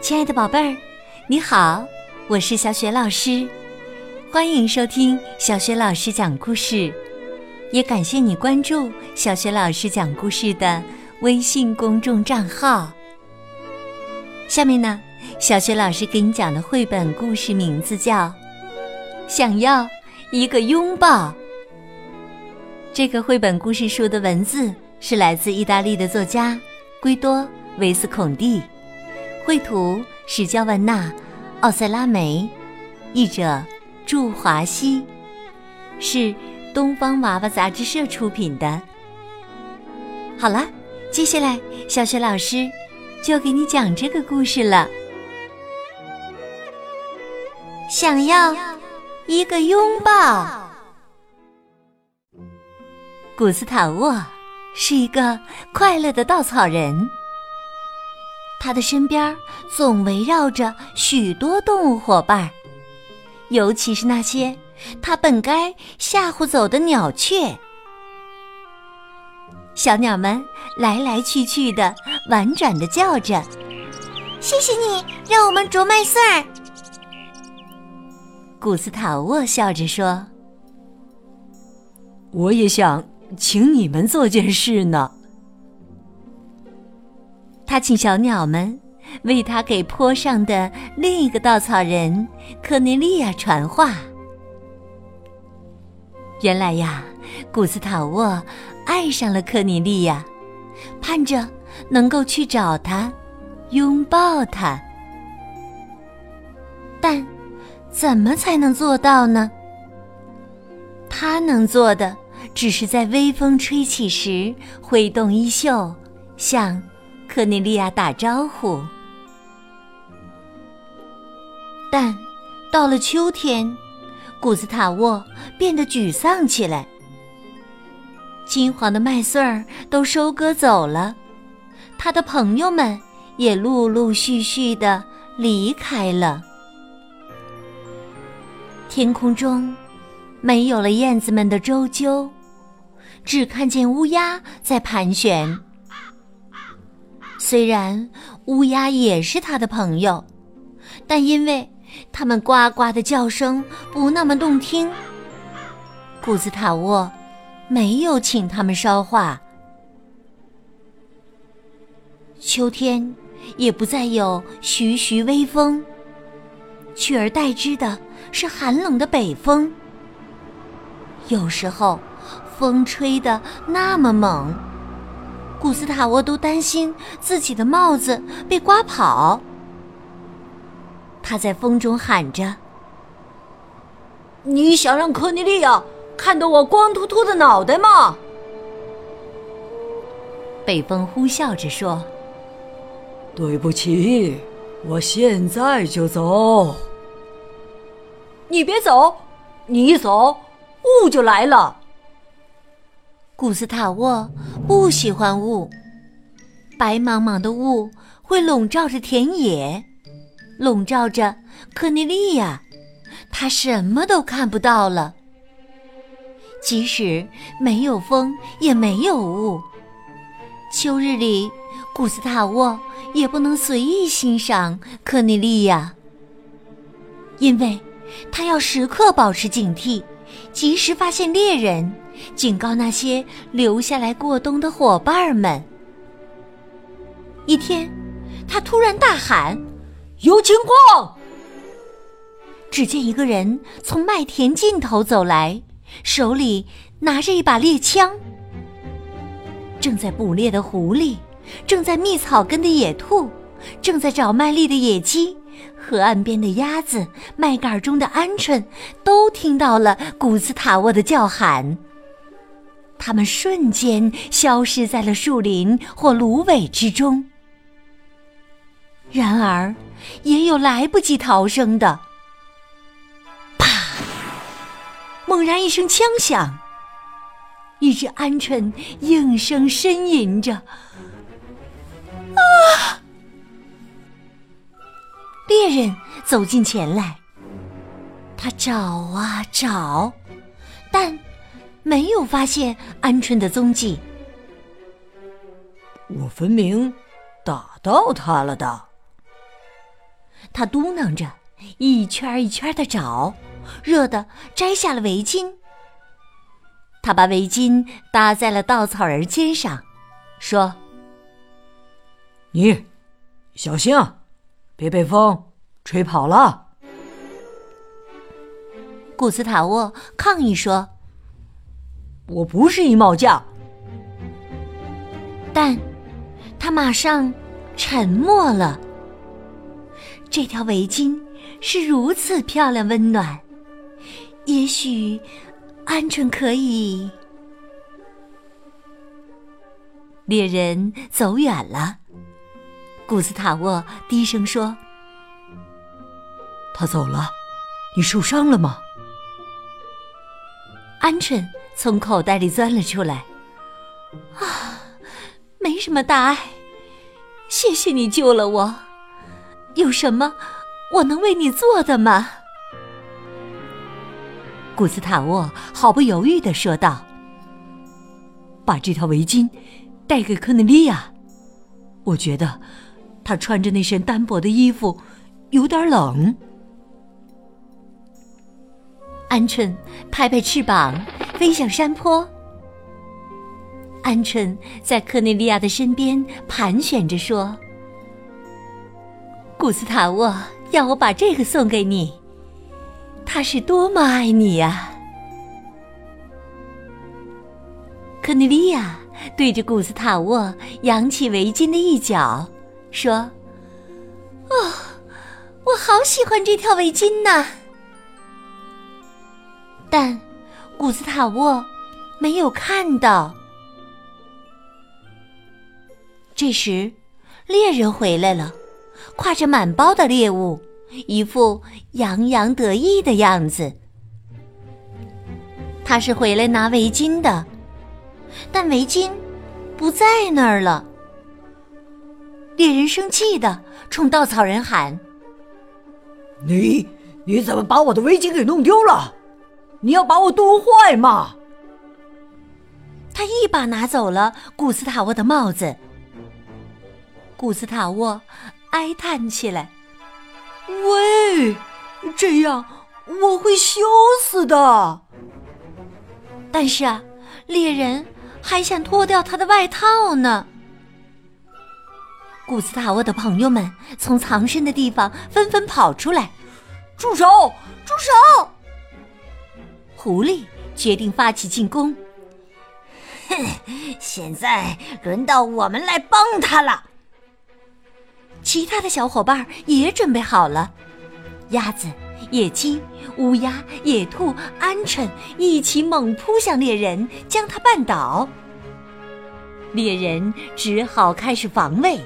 亲爱的宝贝儿，你好，我是小雪老师，欢迎收听小雪老师讲故事，也感谢你关注小雪老师讲故事的微信公众账号。下面呢，小雪老师给你讲的绘本故事名字叫《想要一个拥抱》。这个绘本故事书的文字是来自意大利的作家圭多·维斯孔蒂。绘图是焦万娜、奥塞拉梅，译者祝华西，是东方娃娃杂志社出品的。好了，接下来小雪老师就给你讲这个故事了。想要一个拥抱，古斯塔沃是一个快乐的稻草人。他的身边总围绕着许多动物伙伴，尤其是那些他本该吓唬走的鸟雀。小鸟们来来去去的，婉转的叫着：“谢谢你让我们啄麦穗儿。”古斯塔沃笑着说：“我也想请你们做件事呢。”他请小鸟们为他给坡上的另一个稻草人科尼利亚传话。原来呀，古斯塔沃爱上了科尼利亚，盼着能够去找他，拥抱他。但怎么才能做到呢？他能做的，只是在微风吹起时挥动衣袖，向。科内利亚打招呼，但到了秋天，古斯塔沃变得沮丧起来。金黄的麦穗儿都收割走了，他的朋友们也陆陆续续的离开了。天空中没有了燕子们的啾啾，只看见乌鸦在盘旋。虽然乌鸦也是他的朋友，但因为它们呱呱的叫声不那么动听，古斯塔沃没有请他们捎话。秋天也不再有徐徐微风，取而代之的是寒冷的北风。有时候，风吹得那么猛。古斯塔沃都担心自己的帽子被刮跑，他在风中喊着：“你想让科尼利亚看到我光秃秃的脑袋吗？”北风呼啸着说：“对不起，我现在就走。”你别走，你一走，雾就来了。古斯塔沃不喜欢雾，白茫茫的雾会笼罩着田野，笼罩着科尼利亚，他什么都看不到了。即使没有风，也没有雾，秋日里，古斯塔沃也不能随意欣赏科尼利亚，因为他要时刻保持警惕，及时发现猎人。警告那些留下来过冬的伙伴们。一天，他突然大喊：“有情况！”只见一个人从麦田尽头走来，手里拿着一把猎枪。正在捕猎的狐狸，正在觅草根的野兔，正在找麦粒的野鸡，河岸边的鸭子，麦秆中的鹌鹑，都听到了古斯塔沃的叫喊。他们瞬间消失在了树林或芦苇之中。然而，也有来不及逃生的。啪！猛然一声枪响，一只鹌鹑应声呻吟着：“啊！”猎人走近前来，他找啊找，但……没有发现鹌鹑的踪迹。我分明打到它了的。他嘟囔着，一圈一圈的找，热的摘下了围巾。他把围巾搭在了稻草人肩上，说：“你小心啊，别被风吹跑了。”古斯塔沃抗议说：“我不是衣帽架。”但，他马上沉默了。这条围巾是如此漂亮温暖，也许。鹌鹑可以。猎人走远了，古斯塔沃低声说：“他走了，你受伤了吗？”鹌鹑从口袋里钻了出来：“啊，没什么大碍，谢谢你救了我。有什么我能为你做的吗？”古斯塔沃毫不犹豫的说道：“把这条围巾带给科内利亚，我觉得她穿着那身单薄的衣服有点冷。”鹌鹑拍拍翅膀飞向山坡。鹌鹑在科内利亚的身边盘旋着说：“古斯塔沃要我把这个送给你。”他是多么爱你呀！科尼利亚对着古斯塔沃扬起围巾的一角，说：“哦，我好喜欢这条围巾呐！”但古斯塔沃没有看到。这时，猎人回来了，挎着满包的猎物。一副洋洋得意的样子。他是回来拿围巾的，但围巾不在那儿了。猎人生气的冲稻草人喊：“你你怎么把我的围巾给弄丢了？你要把我冻坏吗？”他一把拿走了古斯塔沃的帽子。古斯塔沃哀叹起来。喂，这样我会羞死的。但是啊，猎人还想脱掉他的外套呢。古斯塔沃的朋友们从藏身的地方纷纷跑出来，住手！住手！狐狸决定发起进攻。哼，现在轮到我们来帮他了。其他的小伙伴也准备好了，鸭子、野鸡、乌鸦、野兔、鹌鹑一起猛扑向猎人，将他绊倒。猎人只好开始防卫。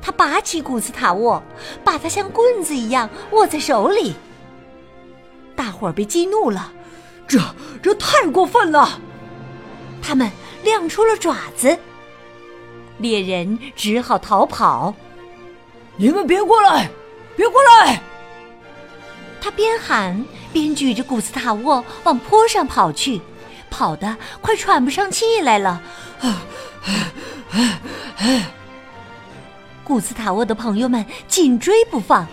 他拔起古斯塔沃，把他像棍子一样握在手里。大伙儿被激怒了，这这太过分了！他们亮出了爪子。猎人只好逃跑。你们别过来！别过来！他边喊边举着古斯塔沃往坡上跑去，跑得快喘不上气来了。古斯塔沃的朋友们紧追不放。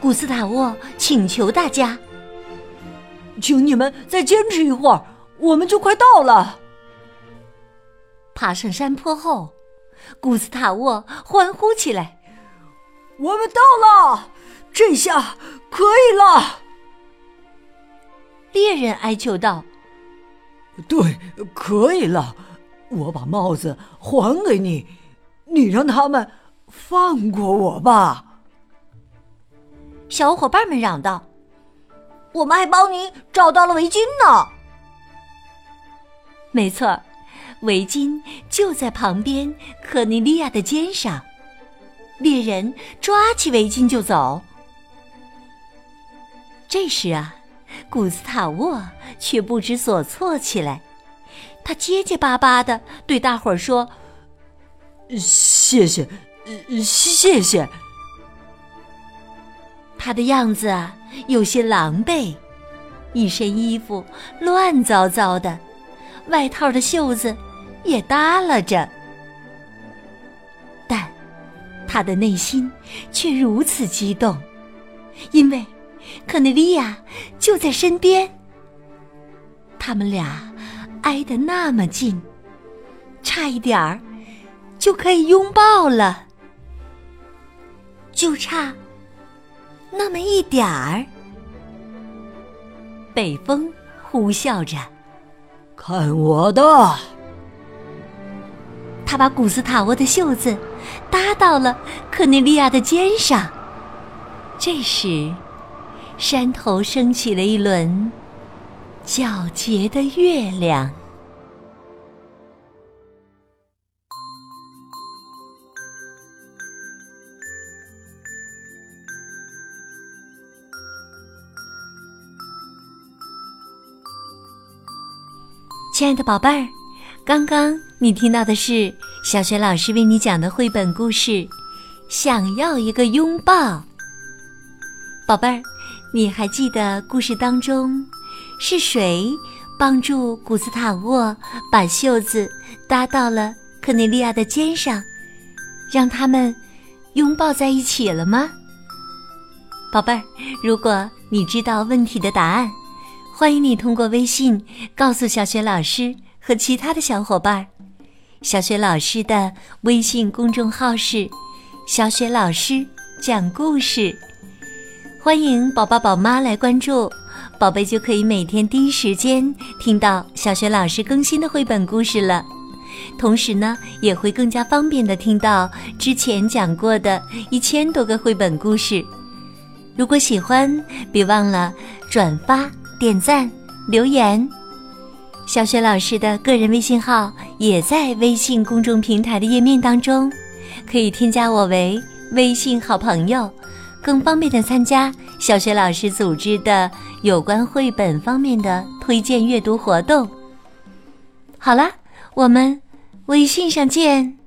古斯塔沃请求大家：“请你们再坚持一会儿，我们就快到了。”爬上山坡后。古斯塔沃欢呼起来：“我们到了，这下可以了。”猎人哀求道：“对，可以了。我把帽子还给你，你让他们放过我吧。”小伙伴们嚷道：“我们还帮你找到了围巾呢。”没错。围巾就在旁边，科尼利亚的肩上。猎人抓起围巾就走。这时啊，古斯塔沃却不知所措起来。他结结巴巴的对大伙儿说：“谢谢，谢谢。”他的样子，有些狼狈，一身衣服乱糟糟的，外套的袖子。也耷拉着，但他的内心却如此激动，因为可内利亚就在身边。他们俩挨得那么近，差一点儿就可以拥抱了，就差那么一点儿。北风呼啸着，看我的！他把古斯塔沃的袖子搭到了克内利亚的肩上。这时，山头升起了一轮皎洁的月亮。亲爱的宝贝儿，刚刚你听到的是小学老师为你讲的绘本故事《想要一个拥抱》。宝贝儿，你还记得故事当中是谁帮助古斯塔沃把袖子搭到了克内利亚的肩上，让他们拥抱在一起了吗？宝贝儿，如果你知道问题的答案。欢迎你通过微信告诉小雪老师和其他的小伙伴。小雪老师的微信公众号是“小雪老师讲故事”，欢迎宝宝宝妈来关注，宝贝就可以每天第一时间听到小雪老师更新的绘本故事了。同时呢，也会更加方便的听到之前讲过的一千多个绘本故事。如果喜欢，别忘了转发。点赞、留言，小雪老师的个人微信号也在微信公众平台的页面当中，可以添加我为微信好朋友，更方便的参加小雪老师组织的有关绘本方面的推荐阅读活动。好了，我们微信上见。